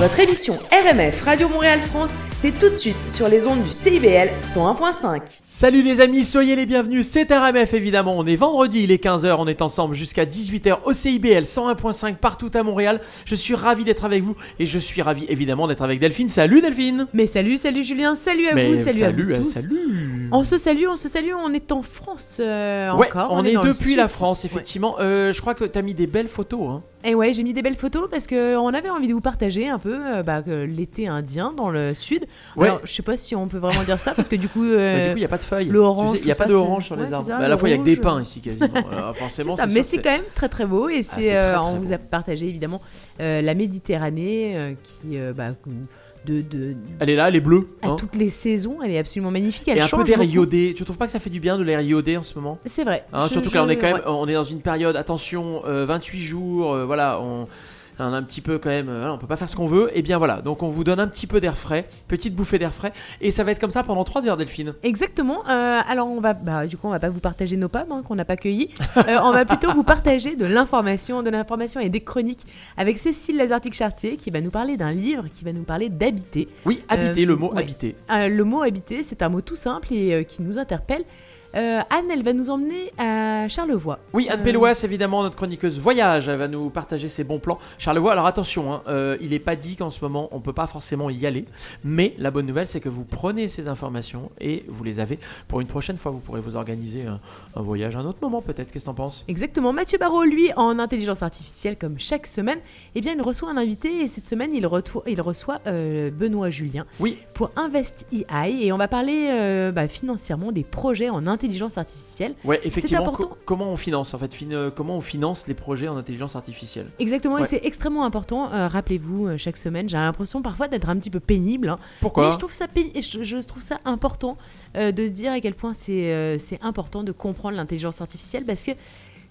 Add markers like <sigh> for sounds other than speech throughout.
Votre émission RMF Radio Montréal France, c'est tout de suite sur les ondes du CIBL 101.5. Salut les amis, soyez les bienvenus, c'est RMF évidemment, on est vendredi, il est 15h, on est ensemble jusqu'à 18h au CIBL 101.5 partout à Montréal. Je suis ravi d'être avec vous et je suis ravi évidemment d'être avec Delphine. Salut Delphine Mais salut, salut Julien, salut à Mais vous, salut, à vous euh, tous. salut On se salue, on se salue, on est en France euh, Ouais, encore. on, est, depuis la. France, effectivement. Euh, je crois que t'as mis des belles photos. Hein. Et ouais, j'ai mis des belles photos parce que on avait envie de vous partager un peu euh, bah, que l'été indien dans le sud. Ouais. Alors, je sais pas si on peut vraiment dire ça parce que du coup, Bah, euh, coup, il n'y a pas de feuilles. le orange, Il n'y a pas de orange sur ouais, les arbres. ça, Bah, à la fois, il y a que des pins ici quasiment. <laughs> Alors, forcément, ça, mais c'est quand même très très beau et c'est c'est euh, on beau. vous a partagé évidemment euh, la Méditerranée qui bah, de, de Elle est là, elle est bleue. à hein. toutes les saisons, elle est absolument magnifique. Elle Et un peu d'air iodé. Tu trouves pas que ça fait du bien de l'air iodé en ce moment? C'est vrai. Hein, Je- surtout que je- là, on est quand même, ouais. on est dans une période, attention, euh, 28 jours, euh, voilà, on, on a un petit peu quand même, euh, on peut pas faire ce qu'on veut. Et bien voilà, donc on vous donne un petit peu d'air frais, petite bouffée d'air frais, et ça va être comme ça pendant 3 heures, Delphine. Exactement. Euh, alors on va, bah, du coup, on va pas vous partager nos pommes hein, qu'on n'a pas cueillies. Euh, on va plutôt vous partager de l'information, de l'information et des chroniques avec Cécile Lazartique-Chartier qui va nous parler d'un livre, qui va nous parler d'habiter. Oui, habiter, Euh, le mot ouais. habiter. Le mot habiter, c'est un mot tout simple et qui nous interpelle. Euh, Anne, elle va nous emmener à Charlevoix. Oui, Anne Euh, évidemment, notre chroniqueuse voyage, elle va nous partager ses bons plans. Charlevoix, alors attention, hein, euh, il n'est pas dit qu'en ce moment on peut pas forcément y aller, mais la bonne nouvelle c'est que vous prenez ces informations et vous les avez pour une prochaine fois. Vous pourrez vous organiser un, un voyage à un autre moment peut-être. Qu'est-ce que t'en penses? Exactement. Mathieu Barrault, lui, en intelligence artificielle, comme chaque semaine, eh bien, il reçoit un invité et cette semaine, il, reçoit euh, Benoît Julien Oui, pour Invest EI et on va parler bah, financièrement des projets en intelligence artificielle. ouais, effectivement. important. co- comment on finance en fait fin- euh, Comment on finance les projets en intelligence artificielle Exactement, Ouais. et c'est extrêmement important. Euh, Rappelez-vous, euh, chaque semaine, j'ai l'impression parfois d'être un petit peu pénible. hein. Pourquoi Mais je trouve ça, pé- je, je trouve ça important euh, de se dire à quel point c'est euh, important de comprendre l'intelligence artificielle parce que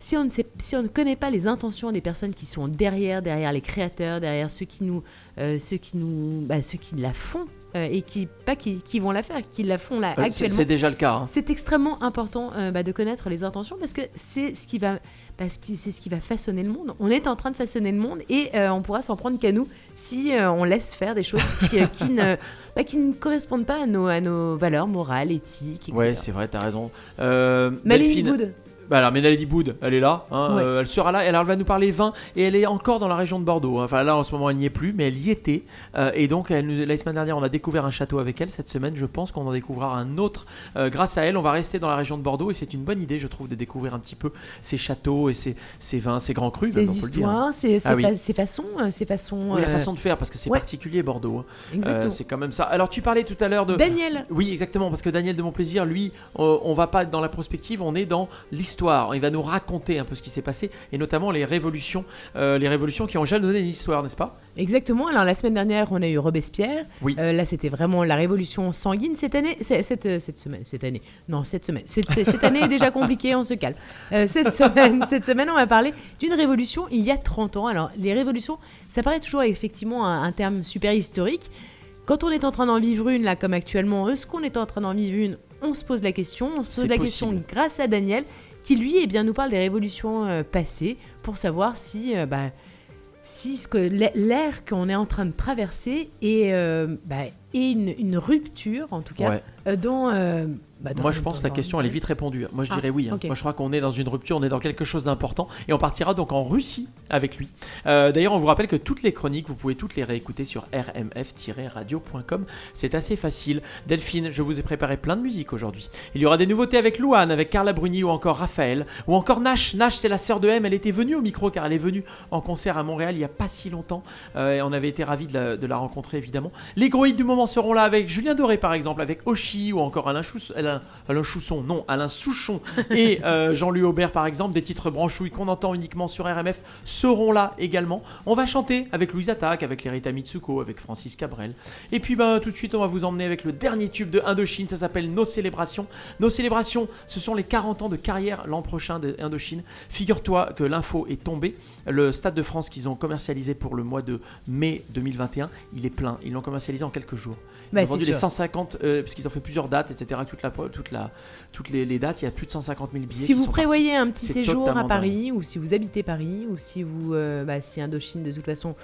si on, ne sait, si on ne connaît pas les intentions des personnes qui sont derrière, derrière les créateurs, derrière ceux qui nous, euh, ceux qui nous, bah, ceux qui la font euh, et qui pas qui, qui vont la faire, qui la font là Euh, actuellement. C'est déjà le cas. hein. C'est extrêmement important euh, bah, de connaître les intentions parce que c'est ce qui va, parce que c'est ce qui va façonner le monde. On est en train de façonner le monde et euh, on pourra s'en prendre qu'à nous si on laisse faire des choses qui, qui ne, <laughs> bah, qui ne correspondent pas à nos, à nos valeurs morales, éthiques, etc. Ouais, c'est vrai, t'as raison. Malini Delphine- Good. Bah alors, Boud, elle est là, hein, Ouais. euh, elle sera là, elle va nous parler vin, et elle est encore dans la région de Bordeaux. hein. Enfin là, en ce moment, elle n'y est plus, mais elle y était. euh, et donc, elle nous, la semaine dernière, on a découvert un château avec elle. Cette semaine, je pense qu'on en découvrira un autre. euh, grâce à elle, on va rester dans la région de Bordeaux, et c'est une bonne idée, je trouve, de découvrir un petit peu ces châteaux et ces, ces vins, ces grands crus, Ces dire. histoires, ces, Ah oui. fa- ces façons, ces façons. Oui, la façon de faire, parce que c'est ouais. particulier, Bordeaux. hein. Exactement. c'est quand même ça. Alors, tu parlais tout à l'heure de. Daniel. Oui, exactement, parce que Daniel de Montplaisir, lui, on va pas dans la prospective, on est dans l'histoire. Il va nous raconter un peu ce qui s'est passé, et notamment les révolutions, euh, les révolutions qui ont jalonné l'histoire, n'est-ce pas? Exactement. Alors la semaine dernière, on a eu Robespierre. Oui. Euh, là, c'était vraiment la révolution sanguine. Cette année, cette, euh, cette semaine, cette année, non, cette semaine. Cette, cette- cette année est déjà compliquée, on se calme. Euh, cette semaine, cette semaine, on va parler d'une révolution il y a 30 ans. Alors les révolutions, ça paraît toujours effectivement un, un terme super historique. Quand on est en train d'en vivre une, là, comme actuellement, est-ce qu'on est en train d'en vivre une On se pose la question. On se pose la possible. question grâce à Daniel, qui lui, eh bien, nous parle des révolutions euh, passées pour savoir si, euh, bah, si ce que l'air qu'on est en train de traverser est, euh, bah, est une, une rupture, en tout cas, Ouais. dans, bah, Moi, je pense que la question, elle est vite répondue. Moi, je Ah, dirais oui. hein. Moi, je crois qu'on est dans une rupture, on est dans quelque chose d'important. Et on partira donc en Russie avec lui. Euh, D'ailleurs, on vous rappelle que toutes les chroniques, vous pouvez toutes les réécouter sur rmf-radio.com. C'est assez facile. Delphine, je vous ai préparé plein de musique aujourd'hui. Il y aura des nouveautés avec Louane, avec Carla Bruni ou encore Raphaël. Ou encore Nash. Nash, c'est la sœur de M. Elle était venue au micro car elle est venue en concert à Montréal il n'y a pas si longtemps. Euh, et on avait été ravis de la, de la rencontrer, évidemment. Les gros hits du moment seront là avec Julien Doré, par exemple, avec Oshi ou encore Alain, Chous- Alain, Alain Chousson, non, Alain Souchon et <laughs> euh, Jean-Louis Aubert, par exemple. Des titres branchouilles qu'on entend uniquement sur RMF seront là également. On va chanter avec Louise Attaque, avec Lerita Mitsuko, avec Francis Cabrel. Et puis ben, tout de suite, on va vous emmener avec le dernier tube de Indochine. Ça s'appelle Nos célébrations. Nos célébrations, ce sont les 40 ans de carrière l'an prochain de Indochine. Figure-toi que l'info est tombée. Le Stade de France qu'ils ont commercialisé pour le mois de mai 2021, il est plein. Ils l'ont commercialisé en quelques jours. Ils Bah, ont vendu les sûr. 150, euh, parce qu'ils ont fait plusieurs dates, etc. Toute la, toute la, toutes les, les dates, il y a plus de 150 000 billets. Si vous prévoyez un petit séjour à Paris, ou si vous habitez Paris, ou si vous, euh, bah, si Indochine de toute façon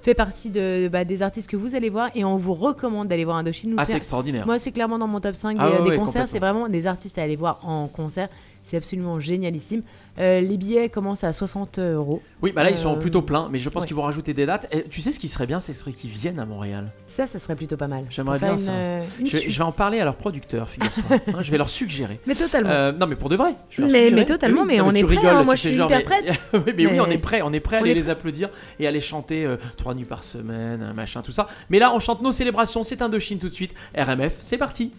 fait partie de, bah, des artistes que vous allez voir et on vous recommande d'aller voir Indochine. Nous, Ah, c'est- extraordinaire. moi, c'est clairement dans mon top 5 des, Ah ouais, des ouais, concerts. C'est vraiment des artistes à aller voir en concert. C'est absolument génialissime. Euh, les billets commencent à 60 euros. Oui, bah là, ils sont Euh, plutôt pleins, mais je pense ouais. qu'ils vont rajouter des dates. Et tu sais ce qui serait bien, c'est serait qu'ils viennent à Montréal. Ça, ça serait plutôt pas mal. J'aimerais bien une, ça. euh, une Je, vais en parler à leurs producteurs, figure-toi. <laughs> Hein, je vais leur suggérer. Mais totalement. Euh, non, mais pour de vrai. je vais leur Mais- totalement, mais non, on tu est prêts, rigoles, hein, moi, je suis genre, hyper mais- prête. <laughs> oui, mais, oui, on est prêt, on est prêt à aller les applaudir et aller chanter trois nuits par semaine, machin, tout ça. Mais là, on chante nos célébrations. C'est Indochine tout de suite. RMF, c'est parti.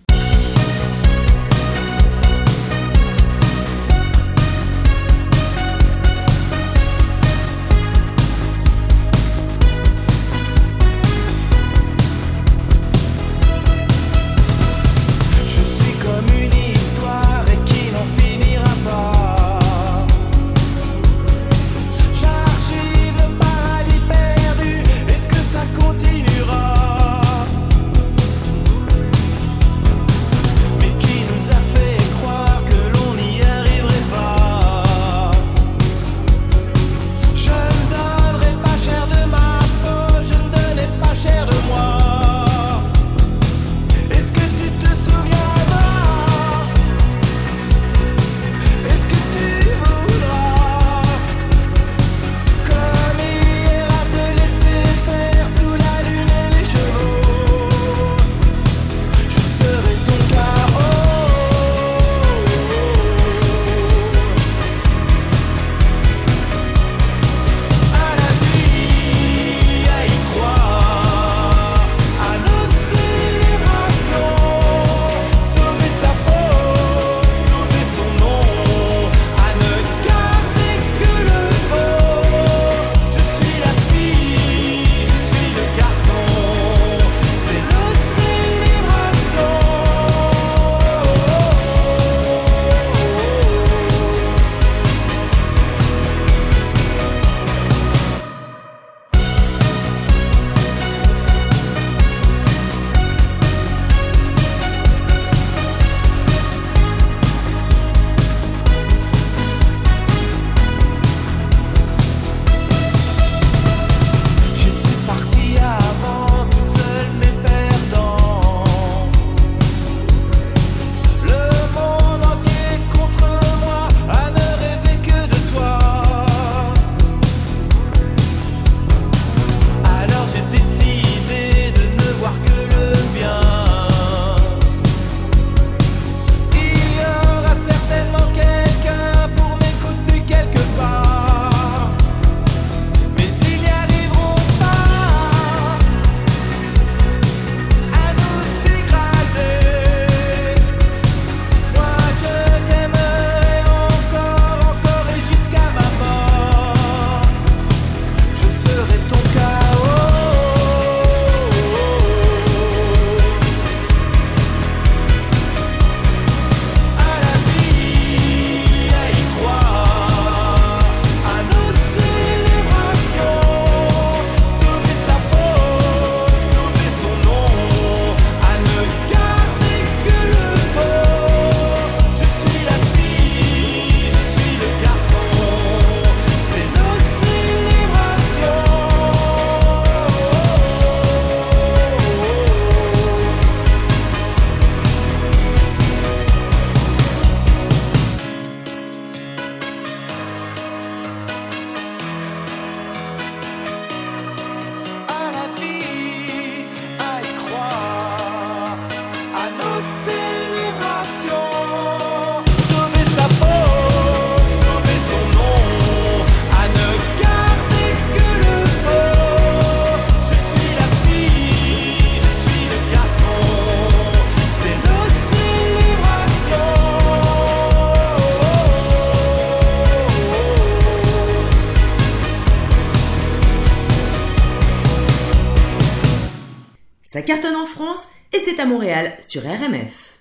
Sur RMF.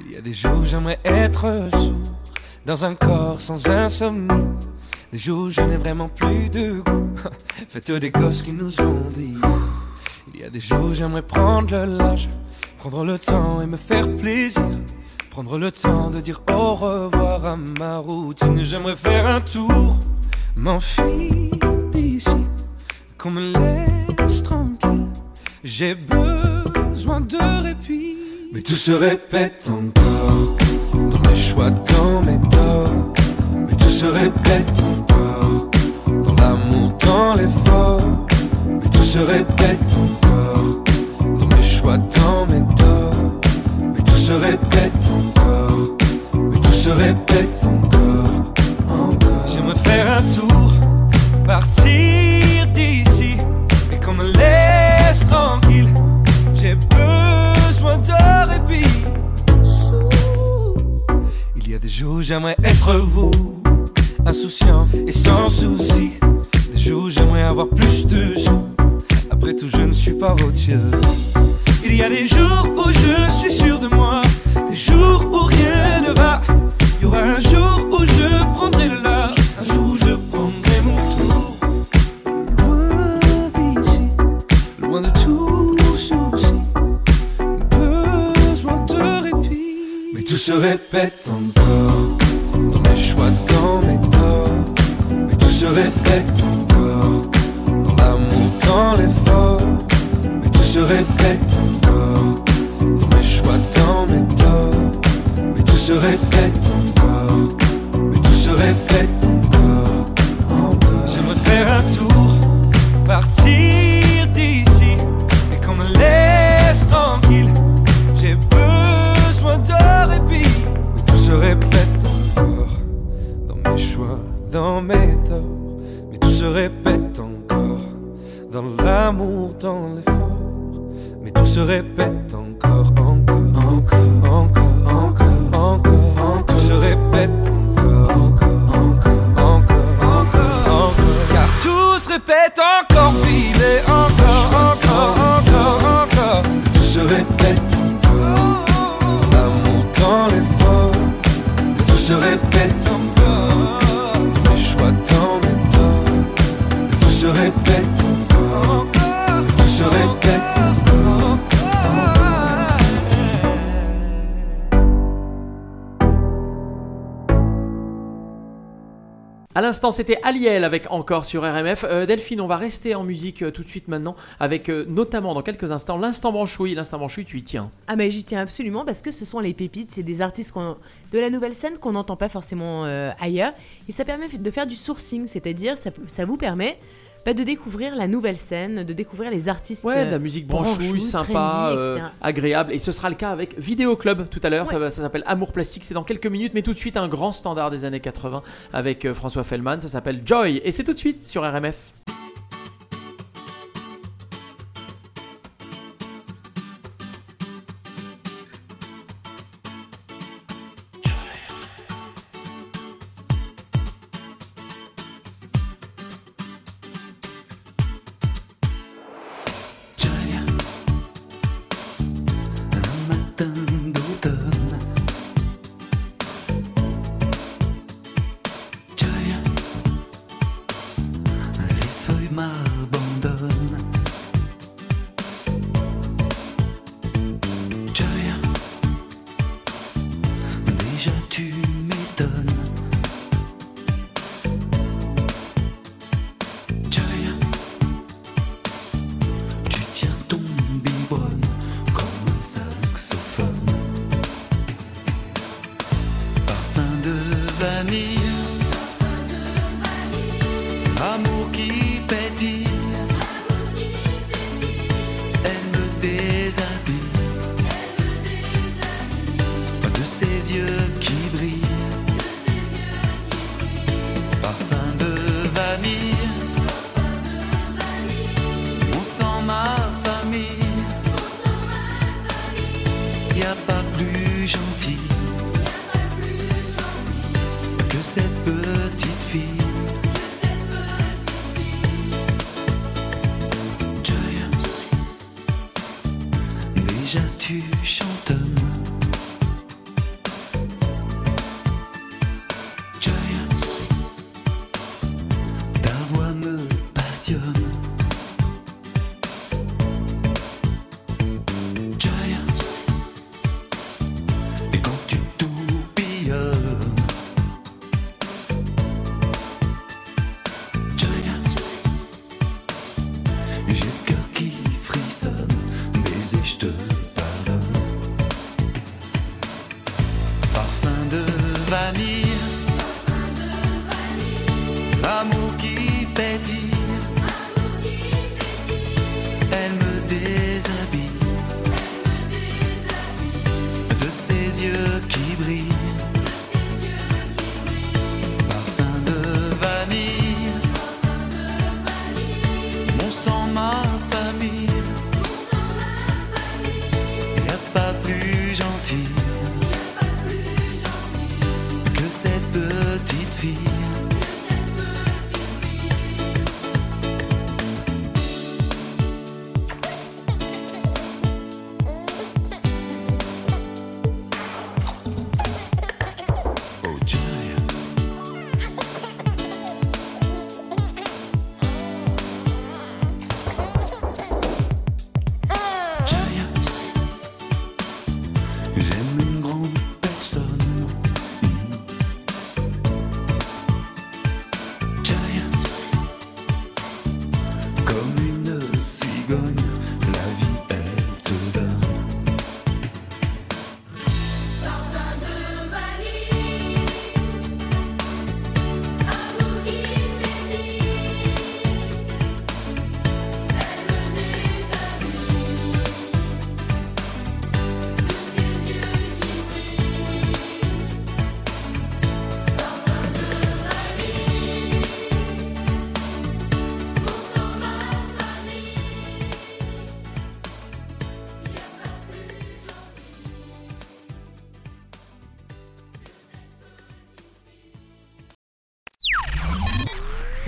Il y a des jours où j'aimerais être sourd dans un corps sans insomnie. Des jours où je n'ai vraiment plus de goût. <laughs> Faites des gosses qui nous ont dit. Il y a des jours où j'aimerais prendre le large, Prendre le temps et me faire plaisir. Prendre le temps de dire au revoir à ma routine. J'aimerais faire un tour, m'enfuir d'ici, qu'on me laisse tranquille. J'ai besoin de répit. Mais tout se répète encore, dans mes choix, dans mes torts. Mais tout se répète encore, dans l'amour, dans l'effort. Mais tout se répète encore, dans mes choix, dans mes torts. Mais tout se répète répète encore, encore. J'aimerais faire un tour, partir d'ici, et qu'on me laisse tranquille. J'ai besoin de répit. Il y a des jours j'aimerais être vous, insouciant et sans souci. Des jours j'aimerais avoir plus de sous. Après tout, je ne suis pas votre l'instant, c'était Aliel avec encore sur RMF. Euh, Delphine, on va rester en musique euh, tout de suite maintenant, avec euh, notamment dans quelques instants l'instant branchouille. L'instant branchouille, tu y tiens. Ah mais j'y tiens absolument parce que ce sont les pépites, c'est des artistes de la nouvelle scène qu'on n'entend pas forcément ailleurs. Et ça permet de faire du sourcing, c'est-à-dire ça vous permet bah, de découvrir la nouvelle scène, de découvrir les artistes. Ouais, de la euh, musique branchouille, branchouille, sympa, trendy, euh, agréable. Et ce sera le cas avec Vidéo Club tout à l'heure. Ça, Ouais. ça s'appelle Amour Plastique. C'est dans quelques minutes, mais tout de suite un grand standard des années 80 avec euh, François Fellman. Ça s'appelle Joy. Et c'est tout de suite sur RMF.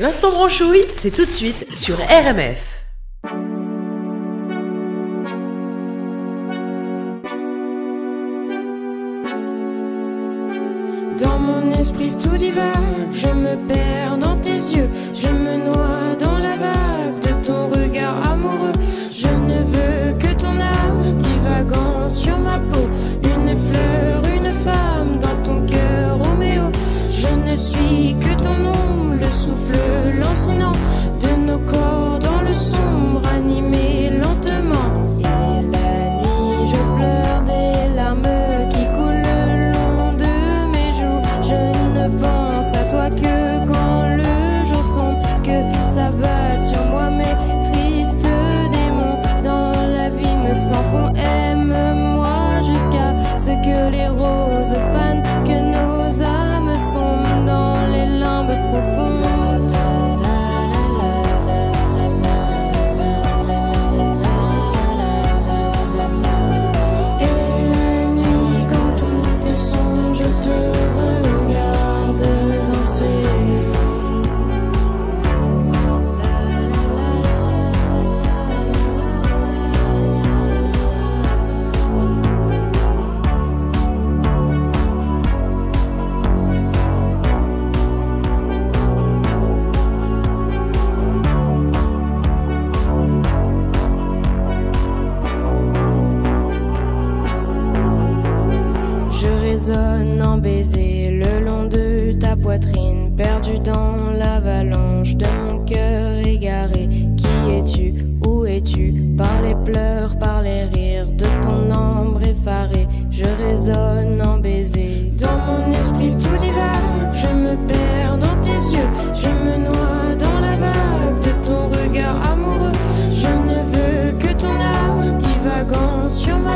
L'instant branchouille, c'est tout de suite sur RMF. Dans mon esprit tout divague, je me perds dans tes yeux, je me noie dans la vague de ton regard amoureux. Je ne veux que ton âme divagant sur ma peau, une fleur, une femme dans ton cœur, Roméo. Je ne suis que else, you know.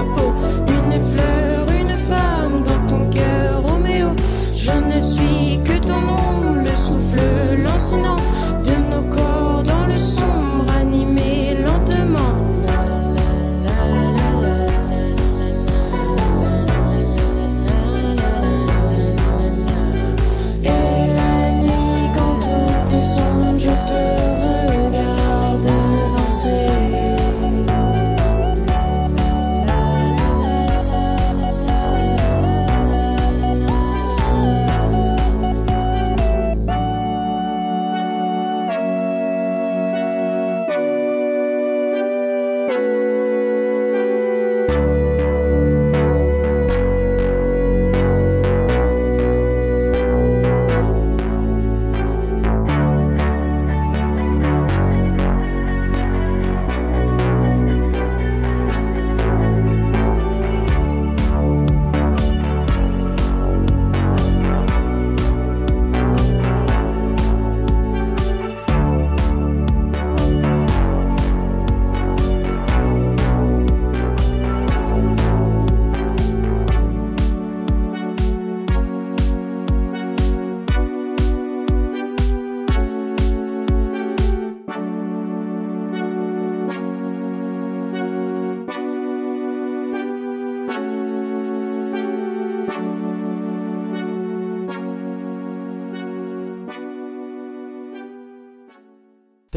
cuerpo.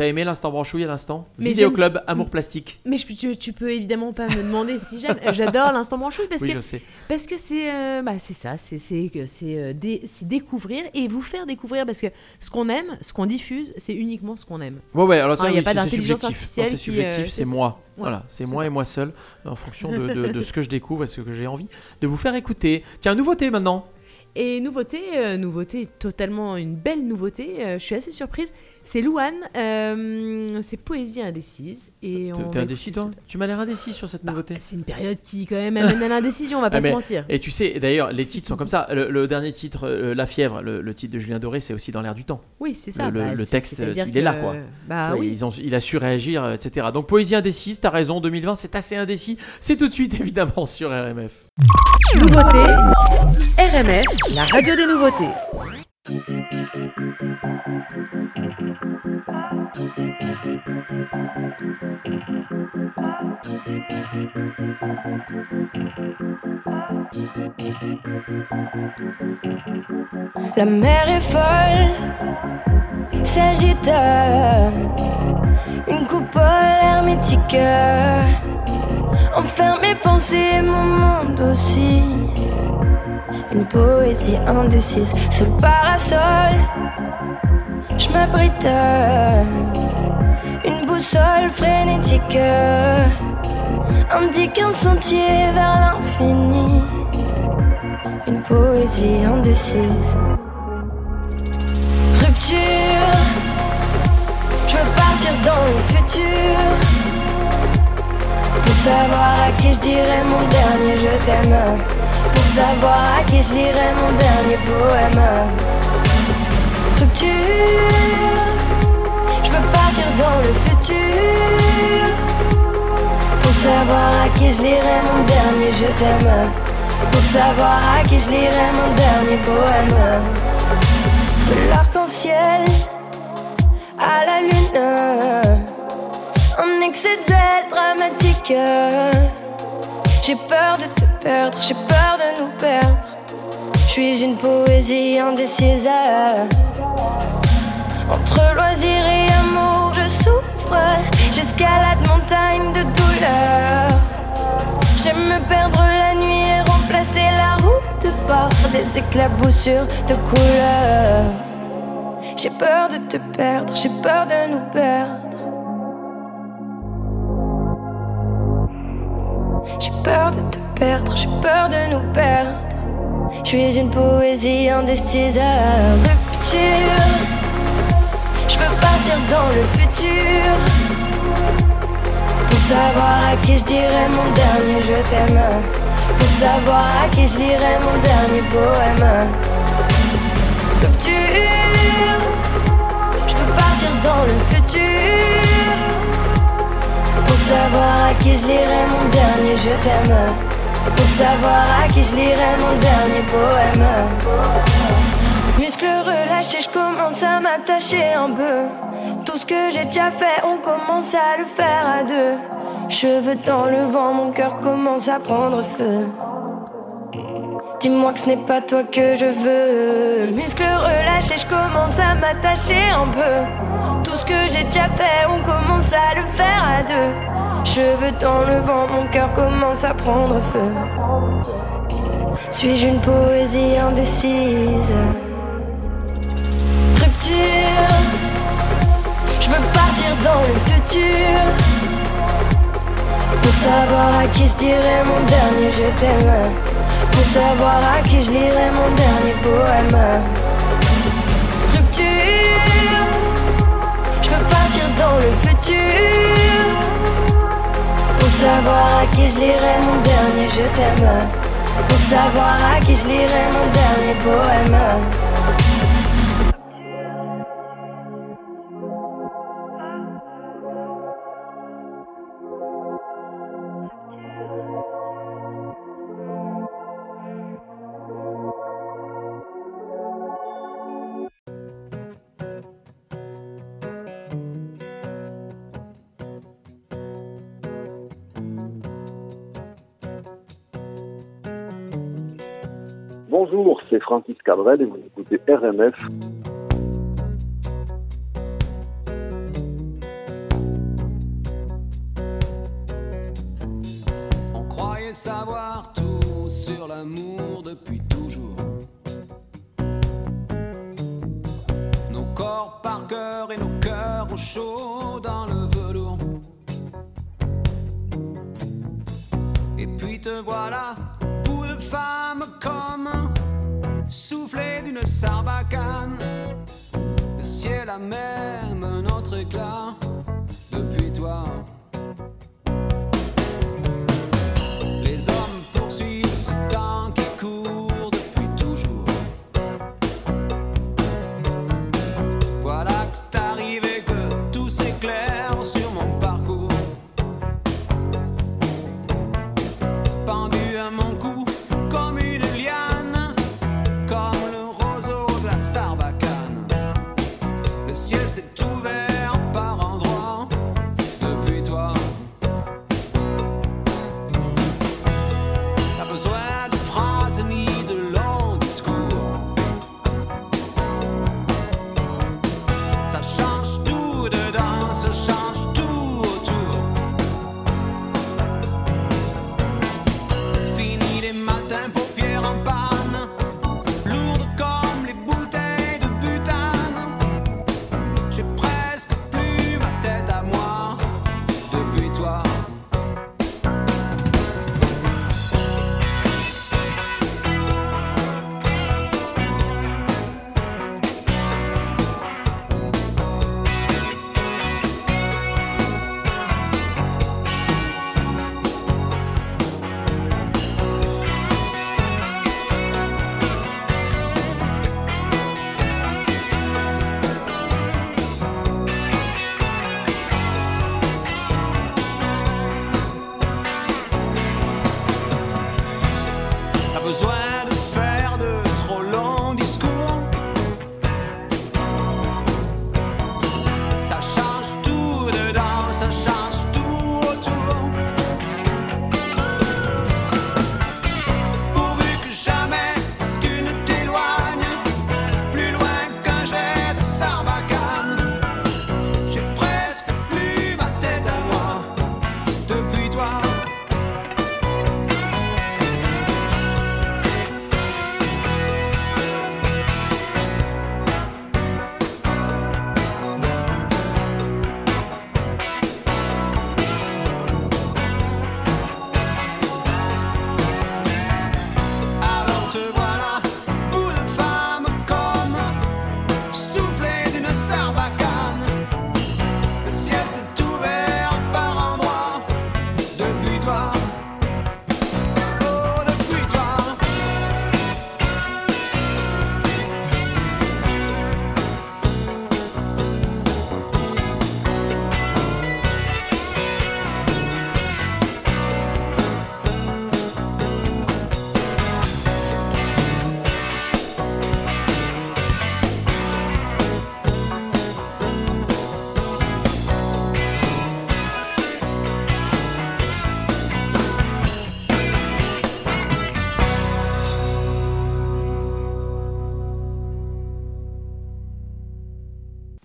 T'as aimé l'instant branchouille à l'instant Vidéo Club, Amour Plastique. Mais je- tu, tu peux évidemment pas me demander si j'aime. J'adore l'instant branchouille parce Oui, que je sais. Parce que c'est euh, bah, c'est ça, c'est c'est que c'est euh, dé- découvrir et vous faire découvrir parce que ce qu'on aime, ce qu'on diffuse, c'est uniquement ce qu'on aime. Ouais, ouais, alors ça, Ah, y a oui, pas d'intelligence artificielle C'est qui, subjectif, euh, c'est moi. Ouais, Voilà, c'est c'est moi ça. et moi seul, en fonction de, de- de ce que je <laughs> découvre et ce que j'ai envie de vous faire écouter. Tiens, nouveauté maintenant. Et nouveauté, euh, nouveauté, totalement une belle nouveauté, euh, je suis assez surprise, c'est Louane, euh, c'est Poésie indécise. et on T'es indécis, toi Tu m'as l'air indécis sur cette Bah, nouveauté. C'est une période qui quand même amène à l'indécision, on va pas Ah, se mais- mentir. Et tu sais, d'ailleurs, les titres sont comme ça. Le, le dernier titre, La fièvre, le, le titre de Julien Doré, c'est aussi dans l'air du temps. Oui, c'est ça. le- bah, le texte, il est là, quoi. Bah oui. ils ont- il a su réagir, etc. Donc, Poésie indécise, t'as raison, 2020, c'est assez indécis. C'est tout de suite, <laughs> évidemment, sur RMF. Nouveauté, RMF, la radio des nouveautés. La mer est folle, s'agite. Une coupole hermétique enferme mes pensées, mon monde aussi. Une poésie indécise sous le parasol. Je m'abrite. Une boussole frénétique indique un sentier vers l'infini une poésie indécise. Rupture, je veux partir dans le futur. Pour savoir à qui je dirais mon dernier je t'aime. Pour savoir à qui je lirais mon dernier poème. Rupture, je veux partir dans le futur. Pour savoir à qui je lirais mon dernier je t'aime. Pour savoir à qui je lirais mon dernier poème De l'arc-en-ciel à la lune Un excès de zèle dramatique J'ai peur de te perdre, j'ai peur de nous perdre. Je suis une poésie indécise Entre loisirs et amour je souffre. J'escalade montagne de douleur. J'aime me perdre la nuit et remplacer la route par des éclaboussures de couleurs. J'ai peur de te perdre, j'ai peur de nous perdre. J'ai peur de te perdre, j'ai peur de nous perdre. Je suis une poésie rupture. Je veux partir dans le futur. Pour savoir à qui je dirais mon dernier je t'aime Pour savoir à qui je lirais mon dernier poème Rupture Je veux partir dans le futur savoir à qui je lirais mon dernier je t'aime Pour savoir à qui je lirais mon dernier poème Muscles relâchés, je commence à m'attacher un peu. Tout ce que j'ai déjà fait, on commence à le faire à deux. Cheveux dans le vent, mon cœur commence à prendre feu. Dis-moi que ce n'est pas toi que je veux. Muscles relâchés, je commence à m'attacher un peu. Tout ce que j'ai déjà fait, on commence à le faire à deux. Cheveux dans le vent, mon cœur commence à prendre feu. Suis-je une poésie indécise? Rupture, je veux partir dans le futur. Pour savoir à qui je dirais mon dernier je t'aime. Pour savoir à qui je lirais mon dernier poème. Rupture, je veux partir dans le futur. Pour savoir à qui je lirais mon dernier je t'aime. Pour savoir à qui je lirais mon dernier poème. Bonjour, c'est Francis Cabrel et vous écoutez RMF. On croyait savoir tout sur l'amour depuis toujours. Nos corps par cœur et nos cœurs au chaud dans le velours. Et puis te voilà, poule femme comme soufflé d'une sarbacane. Le ciel a même un autre éclat depuis toi.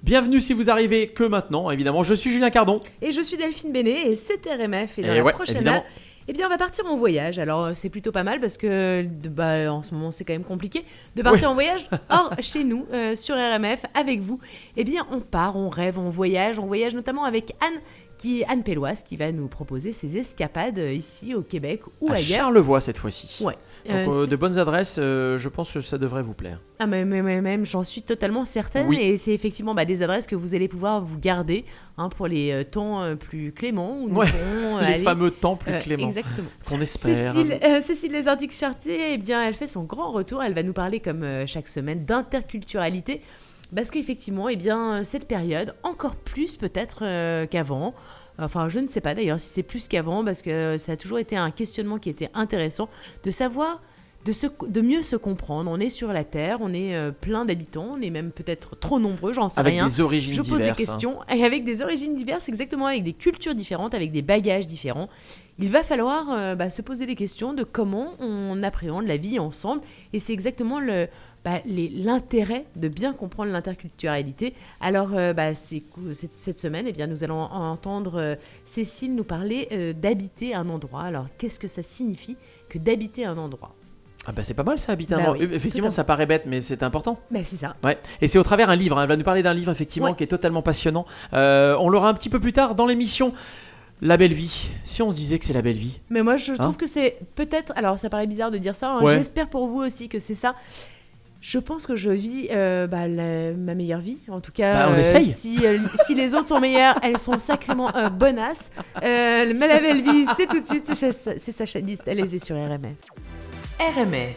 Bienvenue si vous arrivez que maintenant, évidemment. Je suis Julien Cardon. Et je suis Delphine Bénet et c'est RMF. Et dans Et la ouais, prochaine évidemment. heure, eh bien, on va partir en voyage. Alors, euh, c'est plutôt pas mal parce que bah, en ce moment, c'est quand même compliqué de partir Oui. en voyage <laughs> hors chez nous, euh, sur RMF, avec vous. Eh bien, on part, on rêve, on voyage. On voyage notamment avec Anne, qui Anne Pelloise, qui va nous proposer ses escapades euh, ici au Québec ou à ailleurs. Charlevoix cette fois-ci. Ouais. Donc, Euh, euh, de bonnes adresses, euh, je pense que ça devrait vous plaire. Ah, mais, même, j'en suis totalement certaine. Oui. Et c'est effectivement bah, des adresses que vous allez pouvoir vous garder hein, pour les temps plus cléments. Où nous Ouais, <laughs> Les aller- fameux temps plus euh, cléments Exactement. qu'on espère. Cécile, Cécile Les Arctiques Chartier, eh bien, elle fait son grand retour. Elle va nous parler, comme chaque semaine, d'interculturalité. Parce qu'effectivement, eh bien, cette période, encore plus peut-être euh, qu'avant, enfin, je ne sais pas d'ailleurs si c'est plus qu'avant, parce que ça a toujours été un questionnement qui était intéressant, de savoir de, se, de mieux se comprendre. On est sur la Terre, on est euh, plein d'habitants, on est même peut-être trop nombreux, j'en sais Avec rien. des origines Je pose diverses. des hein. questions <laughs> et avec des origines diverses, exactement, avec des cultures différentes, avec des bagages différents. Il va falloir euh, bah, se poser des questions de comment on appréhende la vie ensemble. Et c'est exactement le, bah, l'intérêt de bien comprendre l'interculturalité. Alors, euh, bah, cette, cette semaine, eh bien, nous allons entendre euh, Cécile nous parler euh, d'habiter un endroit. Alors, qu'est-ce que ça signifie que d'habiter un endroit? Ah bah c'est pas mal ça, habiter un Bah endroit. oui, Effectivement, ça paraît bête, mais c'est important. ben, C'est ça. Ouais. Et c'est au travers un livre. hein. Elle va nous parler d'un livre effectivement Ouais. qui est totalement passionnant. On l'aura un petit peu plus tard dans l'émission. La belle vie. Si on se disait que c'est la belle vie. Mais moi, je trouve Hein que c'est peut-être. Alors, ça paraît bizarre de dire ça. hein, Ouais. J'espère pour vous aussi que c'est ça. Je pense que je vis euh, bah, la- ma meilleure vie. En tout cas, Bah, on euh, essaye. si, euh, si les autres sont meilleures, <laughs> elles sont sacrément euh, bonasses. Euh, mais la belle vie, c'est tout de suite. C'est Sa- c'est Sacha List. Elle est sur RMF. RMF.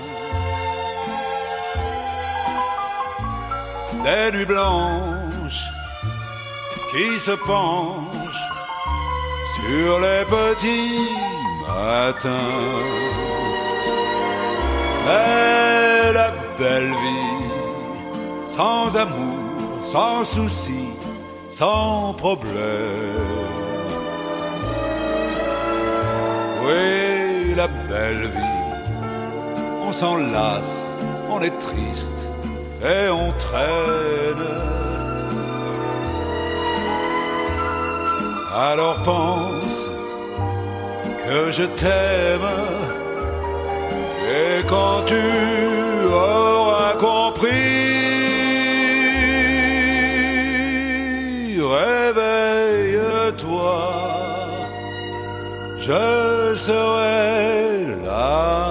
Des nuits blanches qui se penchent sur les petits matins. Mais la belle vie, sans amour, sans souci, sans problème. Oui, la belle vie, on s'en lasse, on est triste et on traîne. Alors pense que je t'aime. Et quand tu auras compris, réveille-toi. Je serai là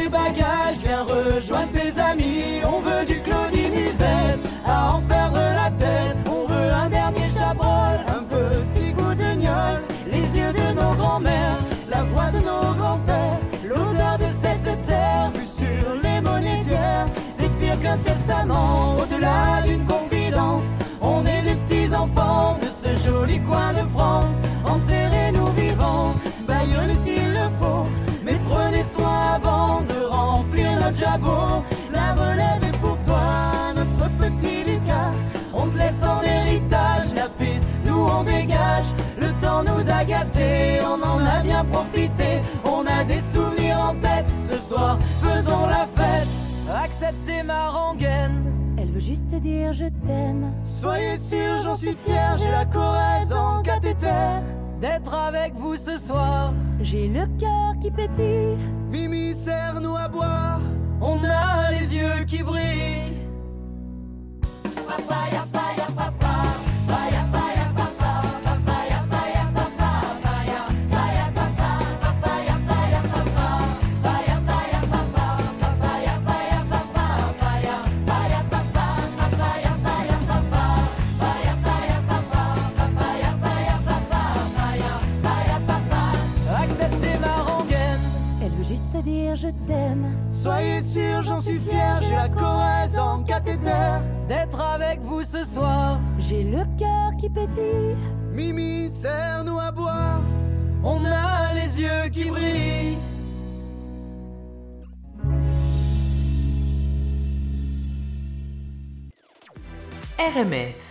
bagages, viens rejoindre tes amis. On veut du Claudie Musette, à en perdre la tête. On veut un dernier chabrol, Un petit goût de les yeux de nos grands-mères, la voix de nos grands-pères, l'odeur de cette terre. vue sur les d'hier. C'est pire qu'un testament, au-delà d'une confidence. On est des petits enfants de ce joli coin de France. La relève est pour toi, notre petit Lucas. On te laisse en héritage la piste, nous on dégage. Le temps nous a gâtés, on en a bien profité. On a des souvenirs en tête ce soir, faisons la fête. Acceptez ma rengaine. Elle veut juste dire je t'aime. Soyez sûr, j'en suis fier, j'ai la Corrèze en cathéter. D'être avec vous ce soir, j'ai le cœur qui pétille. Mimi, serre-nous à boire. On a les yeux qui brillent. Papa. Paya, papa. Papaya, paya, papa. Papa. Je t'aime. Soyez sûr, j'en suis fier, j'ai la Corrèze en cathéter. D'être avec vous ce soir. J'ai le cœur qui pétille. Mimi, serre-nous à boire. On a les yeux qui brillent. RMF.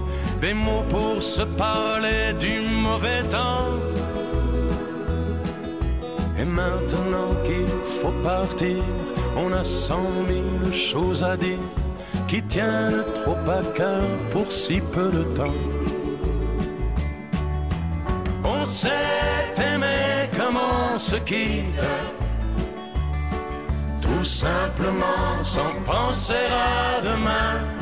des mots pour se parler du mauvais temps. Et maintenant qu'il faut partir, on a cent mille choses à dire qui tiennent trop à cœur pour si peu de temps. On s'est aimé comme on se quitte, tout simplement sans penser à demain.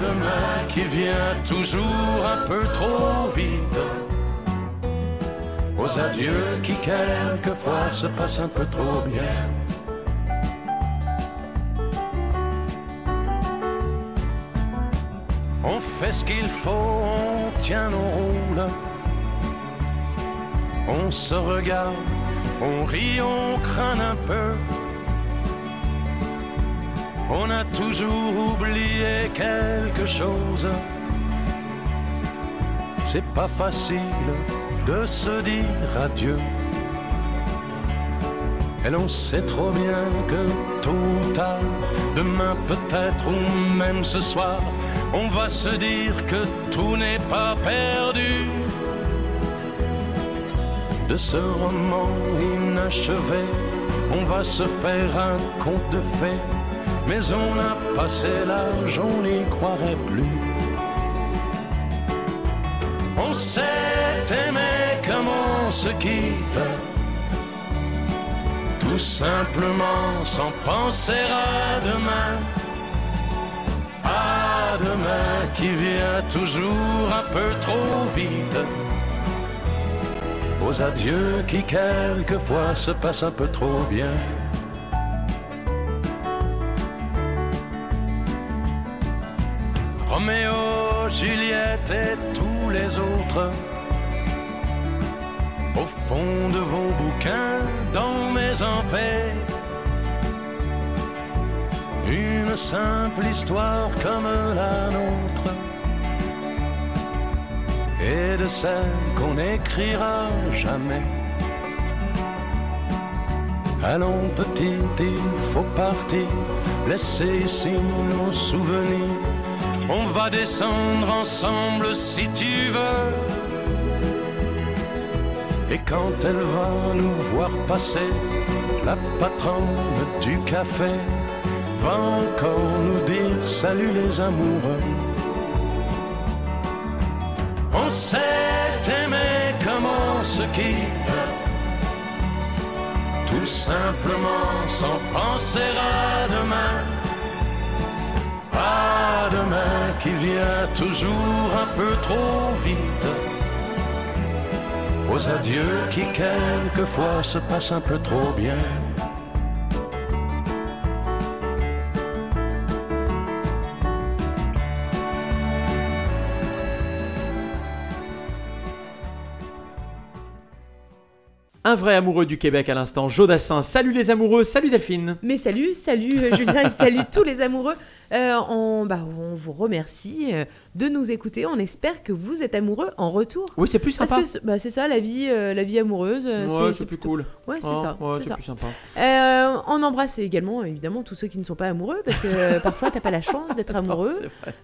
Demain qui vient toujours un peu trop vite. Aux adieux qui quelquefois se passent un peu trop bien. On fait ce qu'il faut, on tient nos rôles. On se regarde, on rit, on craint un peu. On a toujours oublié quelque chose. C'est pas facile de se dire adieu. Et l'on sait trop bien que tôt ou demain peut-être ou même ce soir, on va se dire que tout n'est pas perdu. De ce roman inachevé, on va se faire un conte de fées, mais on a passé l'âge, on n'y croirait plus. On s'est aimé comme on se quitte, tout simplement sans penser à demain. À demain qui vient toujours un peu trop vite. Aux adieux qui quelquefois se passent un peu trop bien. Au fond de vos bouquins, dans mes paix Une simple histoire comme la nôtre. Et de celle qu'on n'écrira jamais. Allons petit, il faut partir, laisser ici nos souvenirs. On va descendre ensemble si tu veux. Et quand elle va nous voir passer, la patronne du café va encore nous dire salut les amoureux. On s'est aimé comme on se quitte, tout simplement sans penser à demain. À demain qui vient toujours un peu trop vite. Aux adieux qui quelquefois se passent un peu trop bien. Un vrai amoureux du Québec à l'instant, Jodassin. Salut les amoureux, salut Delphine. Mais salut, salut euh, Julien, et salut tous les amoureux. Euh, on, bah, on vous remercie euh, de nous écouter. On espère que vous êtes amoureux en retour. Oui, c'est plus sympa. Parce que c'est- bah, c'est ça la vie, euh, la vie amoureuse. ouais, c'est plus cool. Ouais, c'est Ah, ça. ouais, c'est plus sympa. Euh, on embrasse également évidemment tous ceux qui ne sont pas amoureux parce que parfois t'as pas la chance d'être <laughs> amoureux.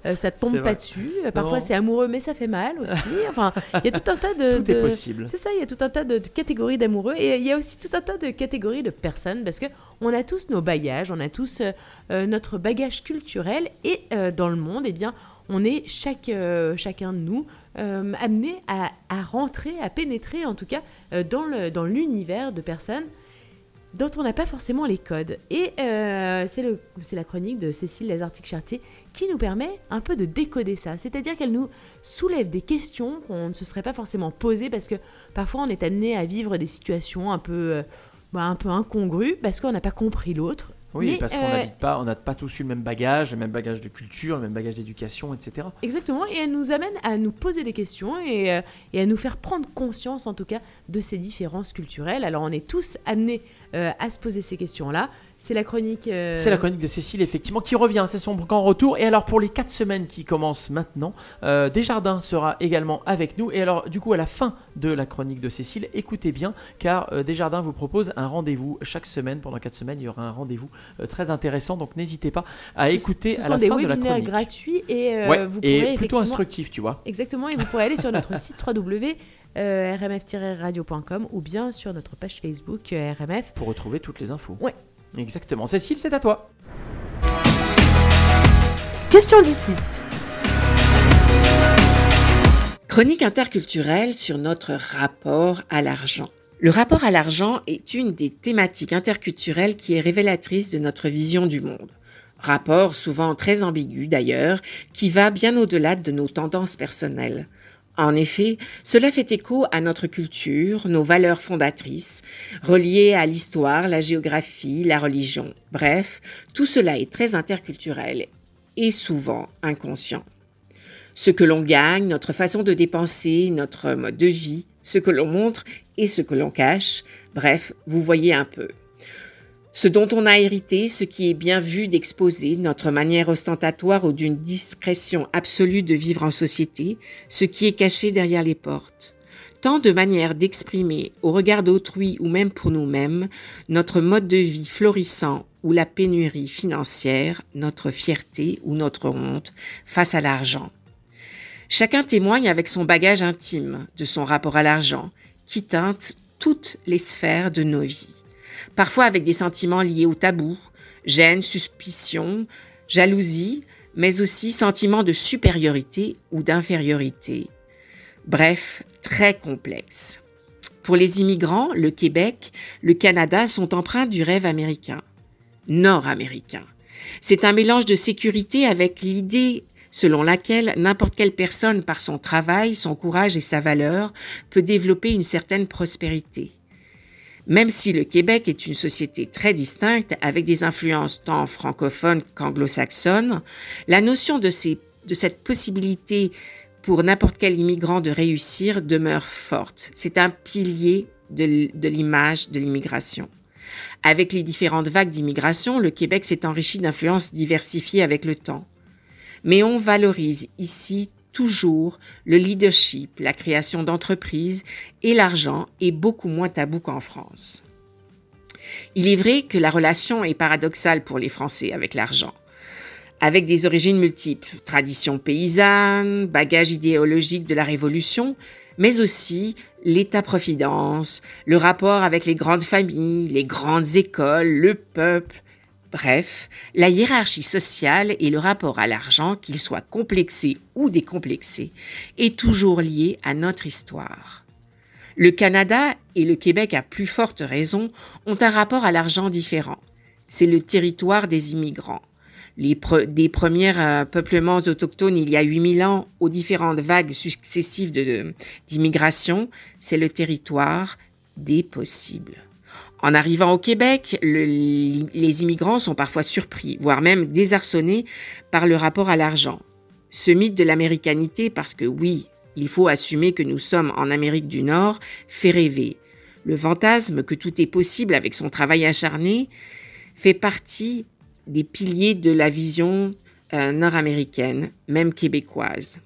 Euh, ça te tombe pas dessus. Parfois Non. c'est amoureux mais ça fait mal aussi. Enfin, il y a tout un tas de. <laughs> Tout est possible. C'est ça, il y a tout un tas de, de catégories d'amoureux et il y a aussi tout un tas de catégories de personnes parce que on a tous nos bagages, on a tous euh, euh, notre bagage culturel et euh, dans le monde, eh bien, on est chacun de nous amené à, rentrer, à pénétrer en tout cas dans l'univers de personnes dont on n'a pas forcément les codes. Et euh, c'est la chronique de Cécile Lazartique-Chartier qui nous permet un peu de décoder ça. C'est-à-dire qu'elle nous soulève des questions qu'on ne se serait pas forcément posées parce que parfois on est amené à vivre des situations un peu, euh, bah, un peu incongrues parce qu'on n'a pas compris l'autre. Oui, Mais, parce qu'on euh, n'habite pas, on n'a pas tous eu le même bagage, le même bagage de culture, le même bagage d'éducation, etc. Exactement, et elle nous amène à nous poser des questions et, euh, et à nous faire prendre conscience, en tout cas, de ces différences culturelles. Alors, on est tous amenés euh, à se poser ces questions-là. C'est la chronique. euh, C'est la chronique de Cécile, effectivement, qui revient. C'est son grand retour. Et alors, pour les 4 semaines qui commencent maintenant, euh, Desjardins sera également avec nous. Et alors, du coup, à la fin de la chronique de Cécile, écoutez bien, car euh, Desjardins vous propose un rendez-vous chaque semaine. Pendant 4 semaines, il y aura un rendez-vous très intéressant. Donc, n'hésitez pas à ce- écouter Ce à sont la des fin de la webinaires chronique. gratuits et Ouais, vous et pourrez plutôt effectivement- instructif, tu vois. Exactement, et vous pourrez aller sur notre <laughs> site www.rmf-radio.com ou bien sur notre page Facebook RMF. Pour retrouver toutes les infos. Ouais. Exactement. Cécile, c'est à toi. Question d'ici. Chronique interculturelle sur notre rapport à l'argent. Le rapport à l'argent est une des thématiques interculturelles qui est révélatrice de notre vision du monde. Rapport souvent très ambigu d'ailleurs, qui va bien au-delà de nos tendances personnelles. En effet, cela fait écho à notre culture, nos valeurs fondatrices, reliées à l'histoire, la géographie, la religion. Bref, tout cela est très interculturel et souvent inconscient. Ce que l'on gagne, notre façon de dépenser, notre mode de vie, ce que l'on montre et ce que l'on cache, bref, vous voyez un peu. Ce dont on a hérité, ce qui est bien vu d'exposer, notre manière ostentatoire ou d'une discrétion absolue de vivre en société, ce qui est caché derrière les portes. Tant de manières d'exprimer, au regard d'autrui ou même pour nous-mêmes, notre mode de vie florissant ou la pénurie financière, notre fierté ou notre honte face à l'argent. Chacun témoigne avec son bagage intime de son rapport à l'argent, qui teinte toutes les sphères de nos vies. Parfois avec des sentiments liés au tabou, gêne, suspicion, jalousie, mais aussi sentiments de supériorité ou d'infériorité. Bref, très complexe. Pour les immigrants, le Québec, le Canada sont empreints du rêve américain, nord-américain. C'est un mélange de sécurité avec l'idée selon laquelle n'importe quelle personne, par son travail, son courage et sa valeur, peut développer une certaine prospérité. Même si le Québec est une société très distincte, avec des influences tant francophones qu'anglo-saxonnes, la notion de, cette possibilité pour n'importe quel immigrant de réussir demeure forte. C'est un pilier de l'image de l'immigration. Avec les différentes vagues d'immigration, le Québec s'est enrichi d'influences diversifiées avec le temps. Mais on valorise ici toujours le leadership, la création d'entreprises et l'argent est beaucoup moins tabou qu'en France. Il est vrai que la relation est paradoxale pour les Français avec l'argent. Avec des origines multiples, traditions paysannes, bagages idéologiques de la Révolution, mais aussi l'État-providence, le rapport avec les grandes familles, les grandes écoles, le peuple, Bref, la hiérarchie sociale et le rapport à l'argent, qu'il soit complexé ou décomplexé, est toujours lié à notre histoire. Le Canada et le Québec, à plus forte raison, ont un rapport à l'argent différent. C'est le territoire des immigrants. Les des premiers euh, peuplements autochtones il y a 8000 ans aux différentes vagues successives d'immigration, c'est le territoire des possibles. En arrivant au Québec, le, les immigrants sont parfois surpris, voire même désarçonnés par le rapport à l'argent. Ce mythe de l'américanité, parce que oui, il faut assumer que nous sommes en Amérique du Nord, fait rêver. Le fantasme que tout est possible avec son travail acharné fait partie des piliers de la vision euh, nord-américaine, même québécoise.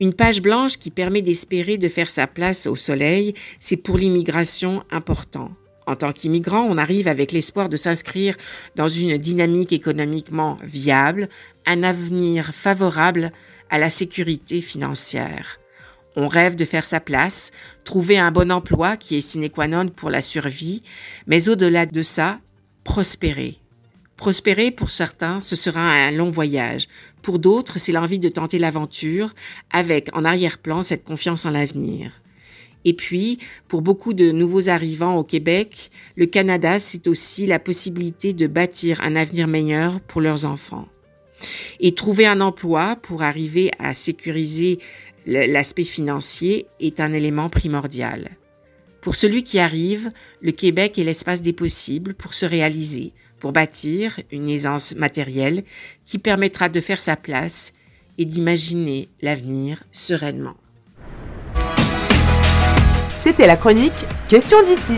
Une page blanche qui permet d'espérer de faire sa place au soleil, c'est pour l'immigration important. En tant qu'immigrant, on arrive avec l'espoir de s'inscrire dans une dynamique économiquement viable, un avenir favorable à la sécurité financière. On rêve de faire sa place, trouver un bon emploi qui est sine qua non pour la survie, mais au-delà de ça, prospérer. Prospérer, pour certains, ce sera un long voyage. Pour d'autres, c'est l'envie de tenter l'aventure, avec en arrière-plan cette confiance en l'avenir. Et puis, pour beaucoup de nouveaux arrivants au Québec, le Canada, c'est aussi la possibilité de bâtir un avenir meilleur pour leurs enfants. Et trouver un emploi pour arriver à sécuriser l'aspect financier est un élément primordial. Pour celui qui arrive, le Québec est l'espace des possibles pour se réaliser, pour bâtir une aisance matérielle qui permettra de faire sa place et d'imaginer l'avenir sereinement. C'était la chronique Question d'ici.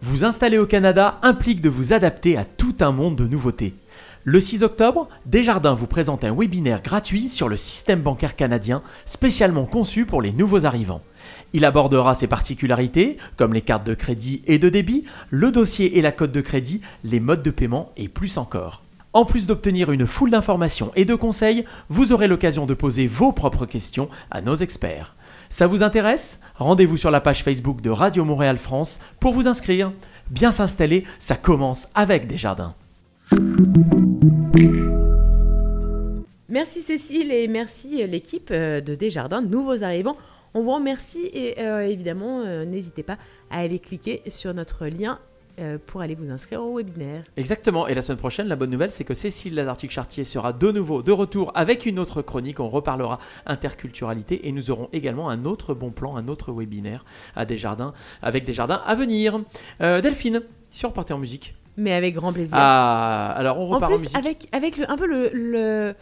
Vous installer au Canada implique de vous adapter à tout un monde de nouveautés. Le 6 octobre, Desjardins vous présente un webinaire gratuit sur le système bancaire canadien spécialement conçu pour les nouveaux arrivants. Il abordera ses particularités, comme les cartes de crédit et de débit, le dossier et la cote de crédit, les modes de paiement et plus encore. En plus d'obtenir une foule d'informations et de conseils, vous aurez l'occasion de poser vos propres questions à nos experts. Ça vous intéresse? Rendez-vous sur la page Facebook de Radio Montréal France pour vous inscrire. Bien s'installer, ça commence avec Desjardins. Merci Cécile et merci l'équipe euh, de Desjardins, nouveaux arrivants. On vous remercie et euh, évidemment, euh, n'hésitez pas à aller cliquer sur notre lien euh, pour aller vous inscrire au webinaire. Exactement. Et la semaine prochaine, la bonne nouvelle, c'est que Cécile Lazartique-Chartier sera de nouveau de retour avec une autre chronique. On reparlera interculturalité et nous aurons également un autre bon plan, un autre webinaire à Desjardins, avec Desjardins à venir. Delphine, si on repartait en musique. Mais avec grand plaisir. Ah, alors on repart en en, plus, musique. avec, avec le, un peu le. le-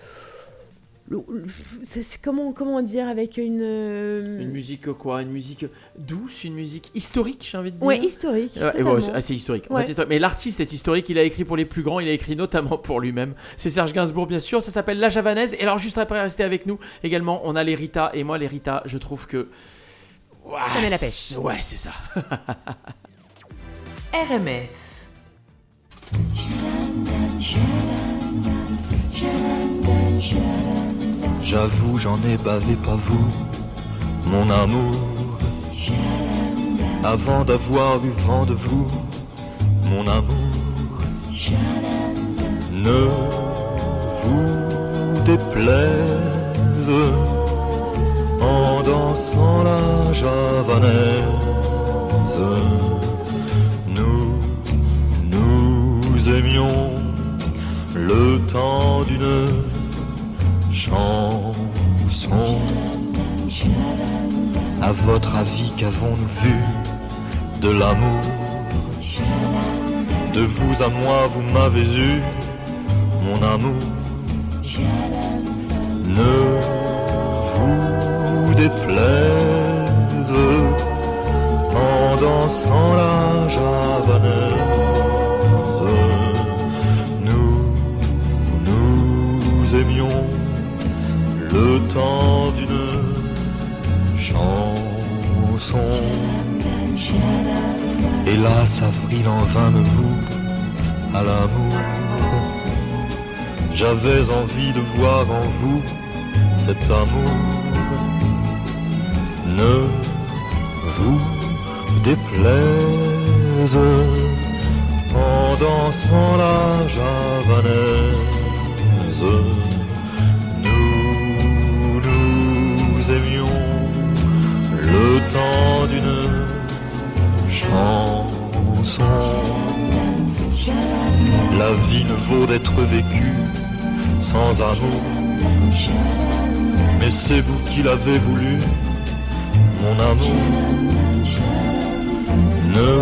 comment, comment dire Avec une. euh, Une musique quoi Une musique douce, une musique historique, j'ai envie de dire. Ouais, historique. Ouais, assez historique. En Ouais. fait, c'est historique. Mais l'artiste est historique, il a écrit pour les plus grands, il a écrit notamment pour lui-même. C'est Serge Gainsbourg, bien sûr, ça s'appelle La Javanaise. Et alors, juste après, restez avec nous également, on a les Rita. Et moi, les Rita, je trouve que. Ouah, Ça met la pêche. Ouais, c'est ça. <laughs> RMF. J'avoue, j'en ai bavé pas vous, mon amour. Avant d'avoir eu vent de vous, mon amour. Ne vous déplaise en dansant la javanaise. Nous, nous aimions le temps d'une chanson. À votre avis, qu'avons-nous vu de l'amour De vous à moi, vous m'avez eu, mon amour. Ne vous déplaise en dansant la javanaise. Temps d'une chanson. Hélas, avril en vain me vous à l'amour. J'avais envie de voir en vous cet amour. Ne vous déplaise en dansant la javanaise. D'une chanson. La vie ne vaut d'être vécue sans amour. Mais c'est vous qui l'avez voulu, mon amour. Ne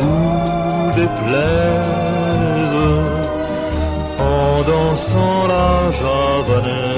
vous déplaise en dansant la javanaise.